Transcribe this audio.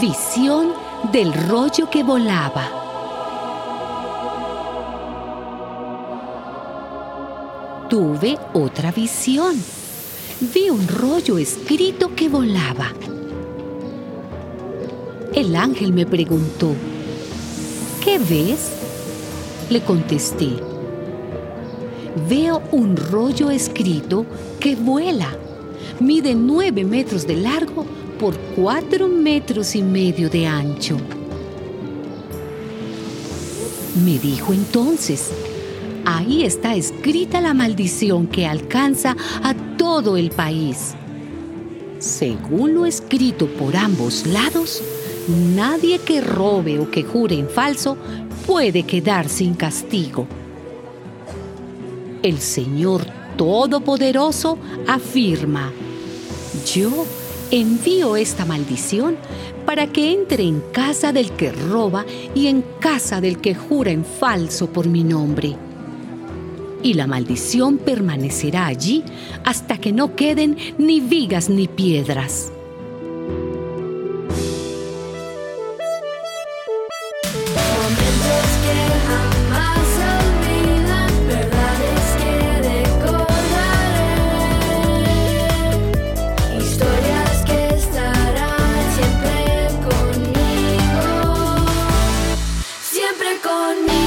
Visión del rollo que volaba. Tuve otra visión. Vi un rollo escrito que volaba. El ángel me preguntó, ¿qué ves? Le contesté, veo un rollo escrito que vuela. Mide nueve metros de largo por cuatro metros y medio de ancho. Me dijo entonces, ahí está escrita la maldición que alcanza a todo el país. Según lo escrito por ambos lados, nadie que robe o que jure en falso puede quedar sin castigo. El Señor Todopoderoso afirma, yo envío esta maldición para que entre en casa del que roba y en casa del que jura en falso por mi nombre. Y la maldición permanecerá allí hasta que no queden ni vigas ni piedras. conmigo.